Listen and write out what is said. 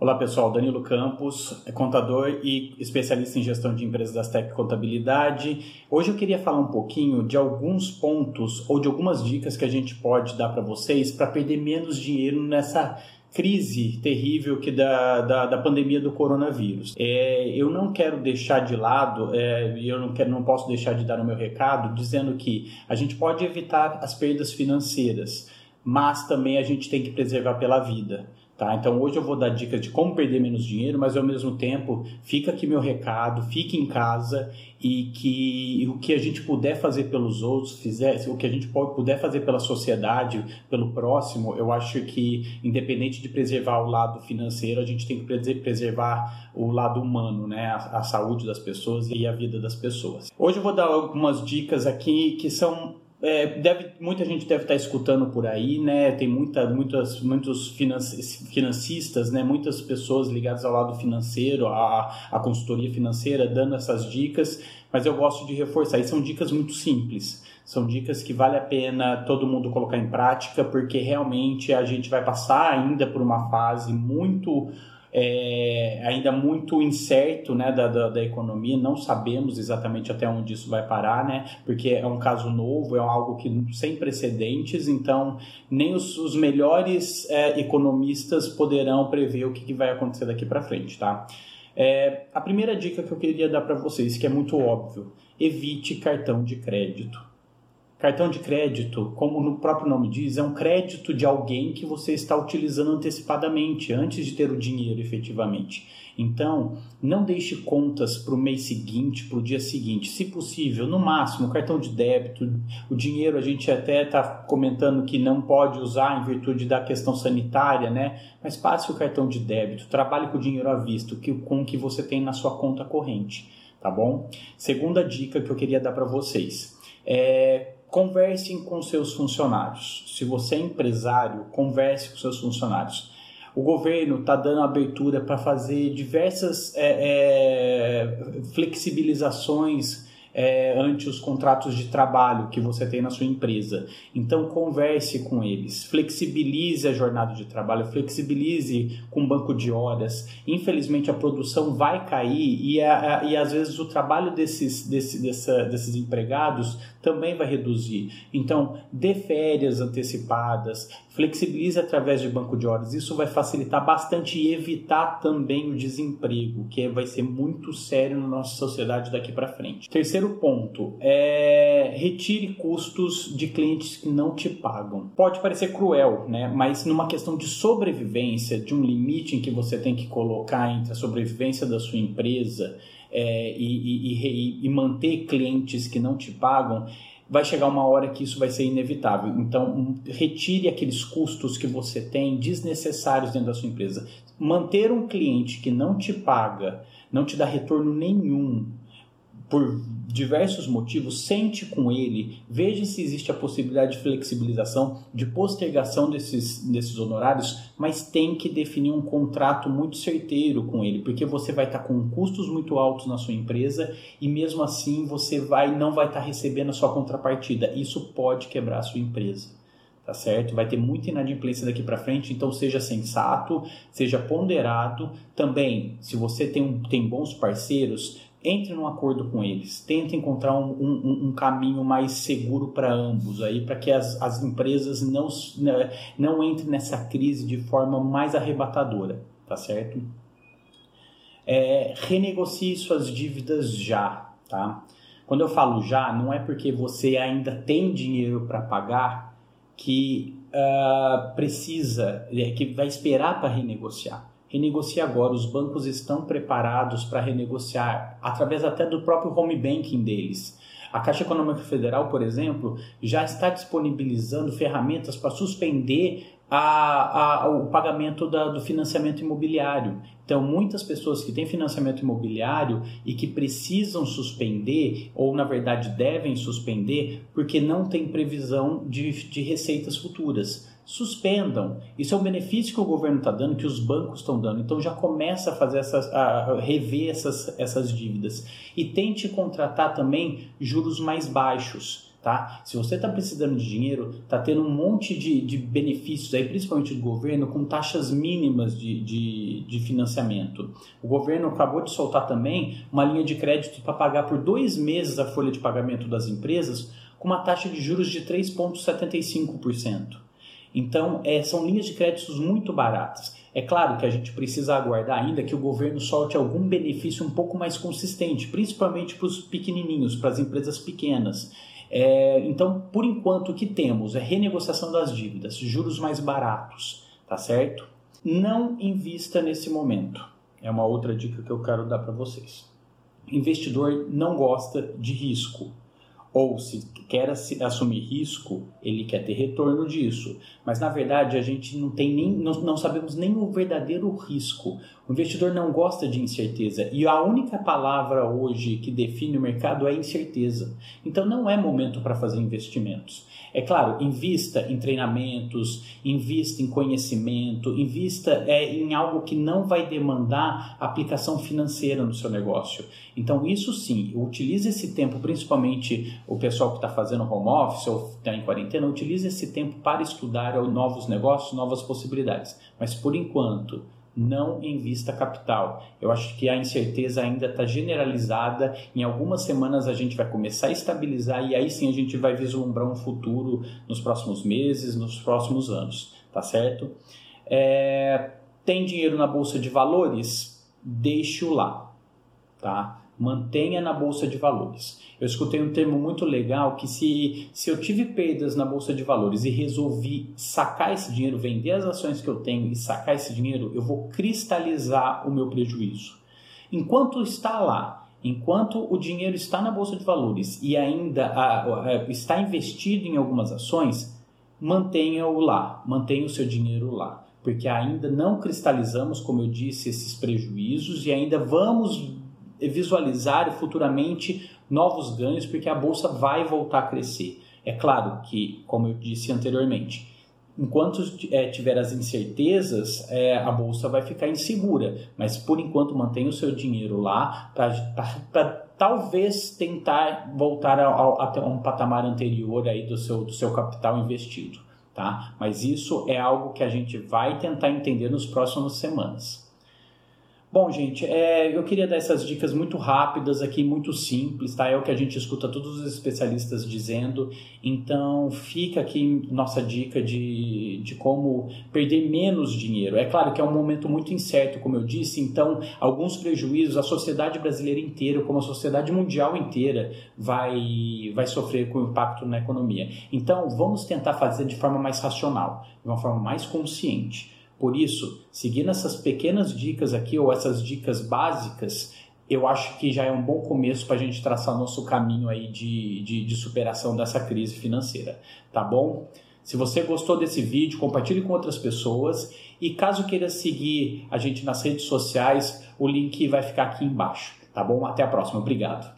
Olá pessoal, Danilo Campos, é contador e especialista em gestão de empresas da Tech Contabilidade. Hoje eu queria falar um pouquinho de alguns pontos ou de algumas dicas que a gente pode dar para vocês para perder menos dinheiro nessa crise terrível que da, da, da pandemia do coronavírus. É, eu não quero deixar de lado, é, eu não, quero, não posso deixar de dar o meu recado dizendo que a gente pode evitar as perdas financeiras, mas também a gente tem que preservar pela vida. Tá? Então hoje eu vou dar dicas de como perder menos dinheiro, mas ao mesmo tempo fica aqui meu recado, fique em casa e que o que a gente puder fazer pelos outros, fizer, o que a gente pode, puder fazer pela sociedade, pelo próximo, eu acho que independente de preservar o lado financeiro, a gente tem que preservar o lado humano, né? a, a saúde das pessoas e a vida das pessoas. Hoje eu vou dar algumas dicas aqui que são é, deve, muita gente deve estar escutando por aí, né? Tem muita, muitas, muitos financistas, né? Muitas pessoas ligadas ao lado financeiro, à, à consultoria financeira, dando essas dicas. Mas eu gosto de reforçar. E são dicas muito simples. São dicas que vale a pena todo mundo colocar em prática, porque realmente a gente vai passar ainda por uma fase muito é, ainda muito incerto né, da, da, da, economia, não sabemos exatamente até onde isso vai parar, né, porque é um caso novo, é algo que sem precedentes, então nem os, os melhores é, economistas poderão prever o que, que vai acontecer daqui para frente. Tá? É, a primeira dica que eu queria dar para vocês, que é muito óbvio, evite cartão de crédito. Cartão de crédito, como no próprio nome diz, é um crédito de alguém que você está utilizando antecipadamente, antes de ter o dinheiro efetivamente. Então, não deixe contas para o mês seguinte, para o dia seguinte. Se possível, no máximo, cartão de débito. O dinheiro a gente até está comentando que não pode usar em virtude da questão sanitária, né? Mas passe o cartão de débito, trabalhe com o dinheiro à vista, com o que você tem na sua conta corrente, tá bom? Segunda dica que eu queria dar para vocês. É, conversem com seus funcionários. Se você é empresário, converse com seus funcionários. O governo está dando abertura para fazer diversas é, é, flexibilizações é, ante os contratos de trabalho que você tem na sua empresa. Então, converse com eles, flexibilize a jornada de trabalho, flexibilize com banco de horas. Infelizmente, a produção vai cair e, a, a, e às vezes o trabalho desses, desse, dessa, desses empregados também vai reduzir. Então, dê férias antecipadas, flexibilize através de banco de horas. Isso vai facilitar bastante e evitar também o desemprego, que vai ser muito sério na nossa sociedade daqui para frente. Terceiro ponto é retire custos de clientes que não te pagam. Pode parecer cruel, né? Mas numa questão de sobrevivência, de um limite em que você tem que colocar entre a sobrevivência da sua empresa é, e, e, e, e manter clientes que não te pagam, vai chegar uma hora que isso vai ser inevitável. Então, retire aqueles custos que você tem desnecessários dentro da sua empresa. Manter um cliente que não te paga, não te dá retorno nenhum por diversos motivos, sente com ele, veja se existe a possibilidade de flexibilização, de postergação desses, desses honorários, mas tem que definir um contrato muito certeiro com ele, porque você vai estar com custos muito altos na sua empresa e mesmo assim você vai não vai estar recebendo a sua contrapartida. Isso pode quebrar a sua empresa tá certo? Vai ter muita inadimplência daqui para frente, então seja sensato, seja ponderado. Também, se você tem, um, tem bons parceiros, entre num acordo com eles, tente encontrar um, um, um caminho mais seguro para ambos aí, para que as, as empresas não, né, não entrem nessa crise de forma mais arrebatadora, tá certo? É, renegocie suas dívidas já, tá? Quando eu falo já, não é porque você ainda tem dinheiro para pagar que uh, precisa, é, que vai esperar para renegociar renegocie agora. Os bancos estão preparados para renegociar, através até do próprio home banking deles. A Caixa Econômica Federal, por exemplo, já está disponibilizando ferramentas para suspender a, a, o pagamento da, do financiamento imobiliário. Então, muitas pessoas que têm financiamento imobiliário e que precisam suspender, ou na verdade devem suspender, porque não tem previsão de, de receitas futuras suspendam. Isso é um benefício que o governo está dando, que os bancos estão dando. Então já começa a fazer essas, a rever essas, essas dívidas. E tente contratar também juros mais baixos. Tá? Se você está precisando de dinheiro, está tendo um monte de, de benefícios aí, principalmente do governo, com taxas mínimas de, de, de financiamento. O governo acabou de soltar também uma linha de crédito para pagar por dois meses a folha de pagamento das empresas com uma taxa de juros de 3,75%. Então, é, são linhas de créditos muito baratas. É claro que a gente precisa aguardar ainda que o governo solte algum benefício um pouco mais consistente, principalmente para os pequenininhos, para as empresas pequenas. É, então, por enquanto, o que temos é renegociação das dívidas, juros mais baratos, tá certo? Não invista nesse momento. É uma outra dica que eu quero dar para vocês. Investidor não gosta de risco ou se quer assumir risco, ele quer ter retorno disso. Mas na verdade a gente não tem nem não, não, sabemos nem o verdadeiro risco. O investidor não gosta de incerteza e a única palavra hoje que define o mercado é incerteza. Então não é momento para fazer investimentos. É claro, invista em treinamentos, invista em conhecimento, invista é, em algo que não vai demandar aplicação financeira no seu negócio. Então, isso sim, utilize esse tempo, principalmente o pessoal que está fazendo home office ou está em quarentena, utilize esse tempo para estudar novos negócios, novas possibilidades. Mas por enquanto, não invista capital. Eu acho que a incerteza ainda está generalizada. Em algumas semanas a gente vai começar a estabilizar e aí sim a gente vai vislumbrar um futuro nos próximos meses, nos próximos anos, tá certo? É, tem dinheiro na bolsa de valores? Deixe-o lá, tá? Mantenha na bolsa de valores. Eu escutei um termo muito legal que se, se eu tive perdas na bolsa de valores e resolvi sacar esse dinheiro, vender as ações que eu tenho e sacar esse dinheiro, eu vou cristalizar o meu prejuízo. Enquanto está lá, enquanto o dinheiro está na bolsa de valores e ainda a, a, está investido em algumas ações, mantenha-o lá, mantenha o seu dinheiro lá porque ainda não cristalizamos, como eu disse, esses prejuízos e ainda vamos visualizar futuramente novos ganhos, porque a bolsa vai voltar a crescer. É claro que, como eu disse anteriormente, enquanto é, tiver as incertezas, é, a bolsa vai ficar insegura, mas por enquanto mantenha o seu dinheiro lá para talvez tentar voltar até um patamar anterior aí do seu, do seu capital investido. Tá? Mas isso é algo que a gente vai tentar entender nos próximos semanas. Bom, gente, é, eu queria dar essas dicas muito rápidas aqui, muito simples, tá? É o que a gente escuta todos os especialistas dizendo. Então, fica aqui nossa dica de, de como perder menos dinheiro. É claro que é um momento muito incerto, como eu disse, então, alguns prejuízos, a sociedade brasileira inteira, como a sociedade mundial inteira, vai, vai sofrer com o impacto na economia. Então, vamos tentar fazer de forma mais racional, de uma forma mais consciente. Por isso, seguindo essas pequenas dicas aqui, ou essas dicas básicas, eu acho que já é um bom começo para a gente traçar nosso caminho aí de, de, de, superação dessa crise financeira, tá bom? Se você gostou desse vídeo, compartilhe com outras pessoas e caso queira seguir a gente nas redes sociais, o link vai ficar aqui embaixo, tá bom? Até a próxima, obrigado.